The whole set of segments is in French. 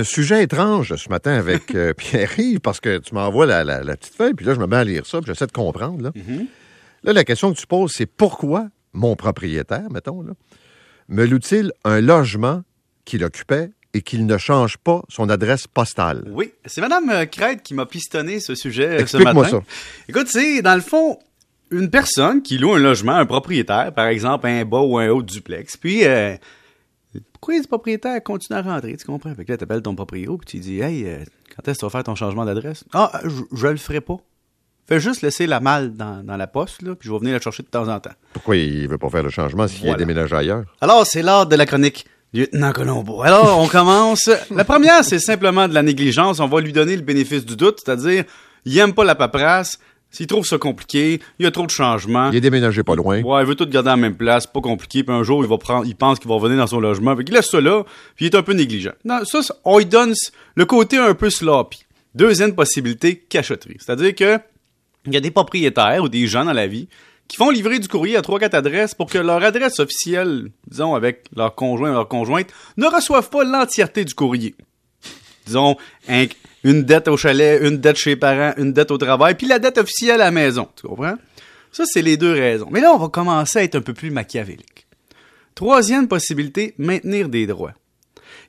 un sujet étrange ce matin avec euh, Pierre-Yves parce que tu m'envoies la, la- la petite feuille, puis là, je me mets à lire ça, puis j'essaie de comprendre. Là. Là, la question que tu poses, c'est pourquoi mon propriétaire, mettons, là, me loue-t-il un logement qu'il occupait et qu'il ne change pas son adresse postale? Oui, c'est Madame euh, Crête qui m'a pistonné ce sujet euh, ce Explique-moi matin. ça. Écoute, c'est dans le fond une personne qui loue un logement, un propriétaire, par exemple un bas ou un haut duplex. Puis euh, pourquoi le propriétaire continue à rentrer, tu comprends? Fait que là t'appelles ton proprio puis tu dis "Hey, euh, quand est-ce que tu vas faire ton changement d'adresse? Ah, je, je le ferai pas. Fais juste laisser la malle dans, dans la poste là, puis je vais venir la chercher de temps en temps. Pourquoi il veut pas faire le changement s'il Voilà. a déménagé ailleurs? Alors, c'est l'heure de la chronique. Lieutenant Colombo. Alors, on commence. La première, c'est simplement de la négligence. On va lui donner le bénéfice du doute, c'est-à-dire, il aime pas la paperasse, s'il trouve ça compliqué, il y a trop de changements. Il est déménagé pas loin. Ouais, il veut tout garder à la même place, pas compliqué, puis un jour, il va prendre, il pense qu'il va revenir dans son logement, fait qu'il laisse ça là, puis il est un peu négligent. Non, ça, on lui donne le côté un peu sloppy. Deuxième possibilité, cachotterie. C'est-à-dire que, il y a des propriétaires ou des gens dans la vie qui font livrer du courrier à 3-4 adresses pour que leur adresse officielle, disons, avec leur conjoint ou leur conjointe, ne reçoivent pas l'entièreté du courrier. Disons, un- une dette au chalet, une dette chez les parents, une dette au travail, puis la dette officielle à la maison. Tu comprends? Ça, c'est les deux raisons. Mais là, on va commencer à être un peu plus machiavélique. Troisième possibilité, maintenir des droits.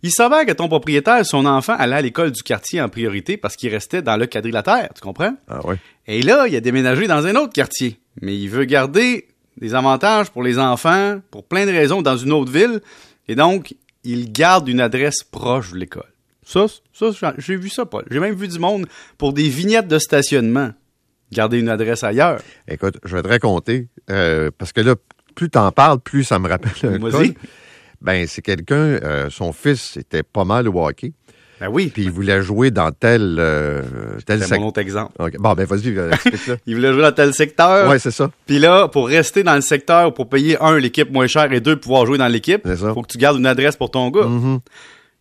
Il s'avère que ton propriétaire, son enfant, allait à l'école du quartier en priorité parce qu'il restait dans le quadrilatère, tu comprends? Ah ouais. Et là, il a déménagé dans un autre quartier. Mais il veut garder des avantages pour les enfants, pour plein de raisons, dans une autre ville. Et donc, il garde une adresse proche de l'école. Ça, ça, j'ai vu ça, Paul. J'ai même vu du monde pour des vignettes de stationnement. Garder une adresse ailleurs. Écoute, je vais te raconter, euh, parce que là, plus t'en parles, plus ça me rappelle. Ben, c'est quelqu'un, euh, son fils était pas mal au hockey, Ben oui. puis il voulait jouer dans tel, euh, tel C'est mon autre exemple. Bon, ben vas-y, euh, explique-le. Il voulait jouer dans tel secteur. ouais, c'est ça. Puis là, pour rester dans le secteur, pour payer, un, l'équipe moins chère et deux, pouvoir jouer dans l'équipe, ça. faut que tu gardes une adresse pour ton gars.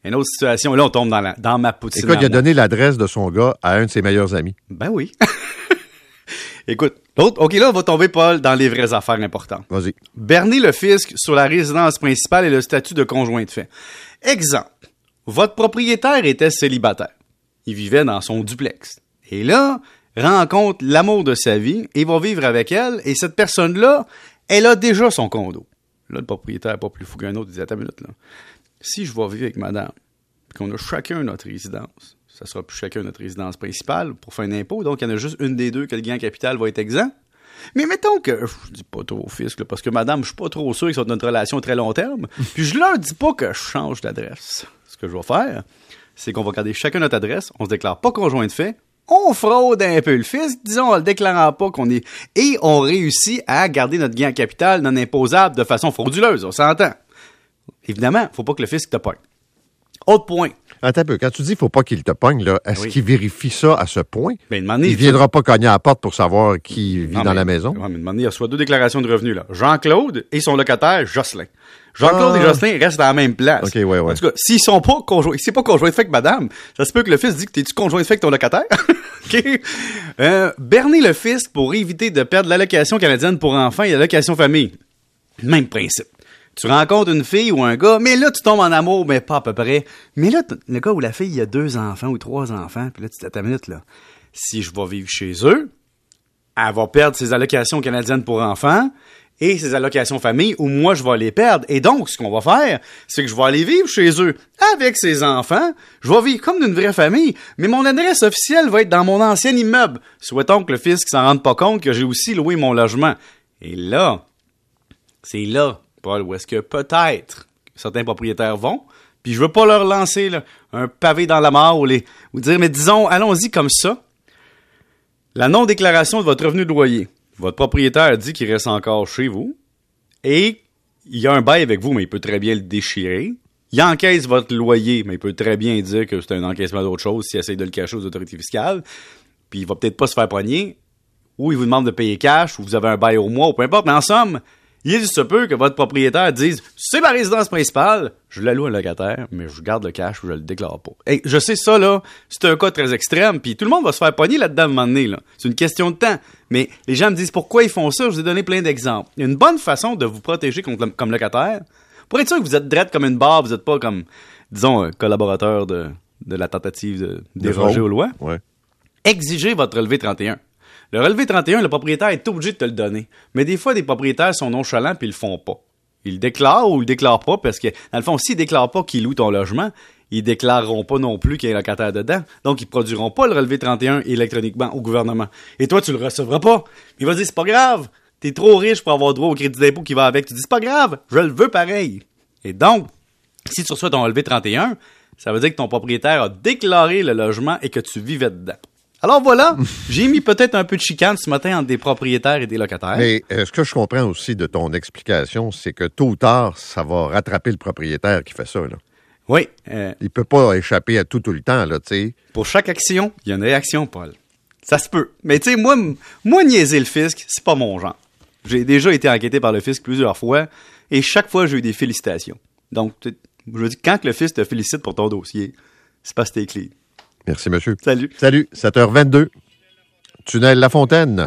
Une autre situation, là, on tombe dans, la, dans ma poutine. Écoute, il a donné l'adresse de son gars à un de ses meilleurs amis. Ben oui. Écoute, l'autre, OK, là, on va tomber, Paul, dans les vraies affaires importantes. Vas-y. Berner le fisc sur la résidence principale et le statut de conjoint de fait. Exemple. Votre propriétaire était célibataire. Il vivait dans son duplex. Et là, rencontre l'amour de sa vie et va vivre avec elle. Et cette personne-là, elle a déjà son condo. Là, le propriétaire n'est pas plus fou qu'un autre. Il dit, attends une minute, là. Si je vais vivre avec madame, puis qu'on a chacun notre résidence, ça sera plus chacun notre résidence principale pour faire un impôt. Donc, il y en a juste une des deux que le gain en capital va être exempt. Mais mettons que je dis pas trop au fisc, là, parce que madame, je suis pas trop sûr que c'est notre relation à très long terme. Puis je leur dis pas que je change d'adresse. Ce que je vais faire, c'est qu'on va garder chacun notre adresse, on se déclare pas conjoint de fait, on fraude un peu le fisc, disons en le déclarant pas qu'on est. Et on réussit à garder notre gain en capital non imposable de façon frauduleuse, on s'entend. Évidemment, faut pas que le fisc te pogne. Autre point. Attends un peu. Quand tu dis qu'il faut pas qu'il te pogne, là, est-ce Oui. qu'il vérifie ça à ce point? Ben, il viendra pas cogner à la porte pour savoir qui vit Non, dans mais- la maison? Ouais, mais demandez, il reçoit deux déclarations de revenus, là. Jean-Claude et son locataire, Jocelyn. Jean-Claude Ah. et Jocelyn restent dans la même place. Ok, ouais, ouais. En tout cas, s'ils sont pas conjoints, c'est pas conjoint de fait que madame, ça se peut que le fils dit que t'es-tu conjoint de fait avec ton locataire? ok. Euh, berner le fisc pour éviter de perdre l'allocation canadienne pour enfants et l'allocation famille. Même principe. Tu rencontres une fille ou un gars, mais là, tu tombes en amour, mais pas à peu près. Mais là, le gars ou la fille, a deux enfants ou trois enfants, puis là, tu une minute, là. Si je vais vivre chez eux, elle va perdre ses allocations canadiennes pour enfants et ses allocations famille ou moi je vais les perdre. Et donc, ce qu'on va faire, c'est que je vais aller vivre chez eux avec ses enfants. Je vais vivre comme d'une vraie famille, mais mon adresse officielle va être dans mon ancien immeuble. Souhaitons que le fisc s'en rende pas compte que j'ai aussi loué mon logement. Et là, c'est là, Paul, où est-ce que peut-être certains propriétaires vont. Puis je veux pas leur lancer un pavé dans la mort ou, les, ou dire, mais disons, allons-y comme ça. La non-déclaration de votre revenu de loyer. Votre propriétaire dit qu'il reste encore chez vous et il a un bail avec vous, mais il peut très bien le déchirer. Il encaisse votre loyer, mais il peut très bien dire que c'est un encaissement d'autre chose s'il essaye de le cacher aux autorités fiscales. Puis il va peut-être pas se faire poigner, ou il vous demande de payer cash, ou vous avez un bail au mois, ou peu importe. Mais en somme, il se peut que votre propriétaire dise c'est ma résidence principale, je la loue à un locataire, mais je garde le cash ou je le déclare pas. Et je sais ça là, c'est un cas très extrême, puis tout le monde va se faire pogner là-dedans à un moment donné, là. C'est une question de temps. Mais les gens me disent pourquoi ils font ça, je vous ai donné plein d'exemples. Une bonne façon de vous protéger contre le- comme locataire. Pour être sûr que vous êtes drette comme une barre, vous n'êtes pas comme, disons, un collaborateur de de la tentative de déroger aux lois, Ouais. exigez votre relevé 31. Le relevé 31, le propriétaire est obligé de te le donner. Mais des fois, des propriétaires sont nonchalants puis ils le font pas. Ils le déclarent ou ils le déclarent pas parce que, dans le fond, s'ils déclarent pas qu'ils louent ton logement, ils déclareront pas non plus qu'il y a un locataire dedans. Donc, ils produiront pas le relevé 31 électroniquement au gouvernement. Et toi, tu le recevras pas. Il va dire, c'est pas grave. T'es trop riche pour avoir droit au crédit d'impôt qui va avec. Tu dis, c'est pas grave. Je le veux pareil. Et donc, si tu reçois ton relevé 31, ça veut dire que ton propriétaire a déclaré le logement et que tu vivais dedans. Alors voilà, j'ai mis peut-être un peu de chicane ce matin entre des propriétaires et des locataires. Mais euh, ce que je comprends aussi de ton explication, c'est que tôt ou tard, ça va rattraper le propriétaire qui fait ça. Là. Oui, euh, Il peut pas échapper à tout tout le temps, là, tu sais. pour chaque action, il y a une réaction, Paul. Ça se peut. Mais tu sais, moi, moi, niaiser le fisc, c'est pas mon genre. J'ai déjà été enquêté par le fisc plusieurs fois et chaque fois, j'ai eu des félicitations. Donc, je veux dire, quand que le fisc te félicite pour ton dossier, c'est parce que t'es clean. Merci, monsieur. Salut. Salut, 7h22. Tunnel La Fontaine.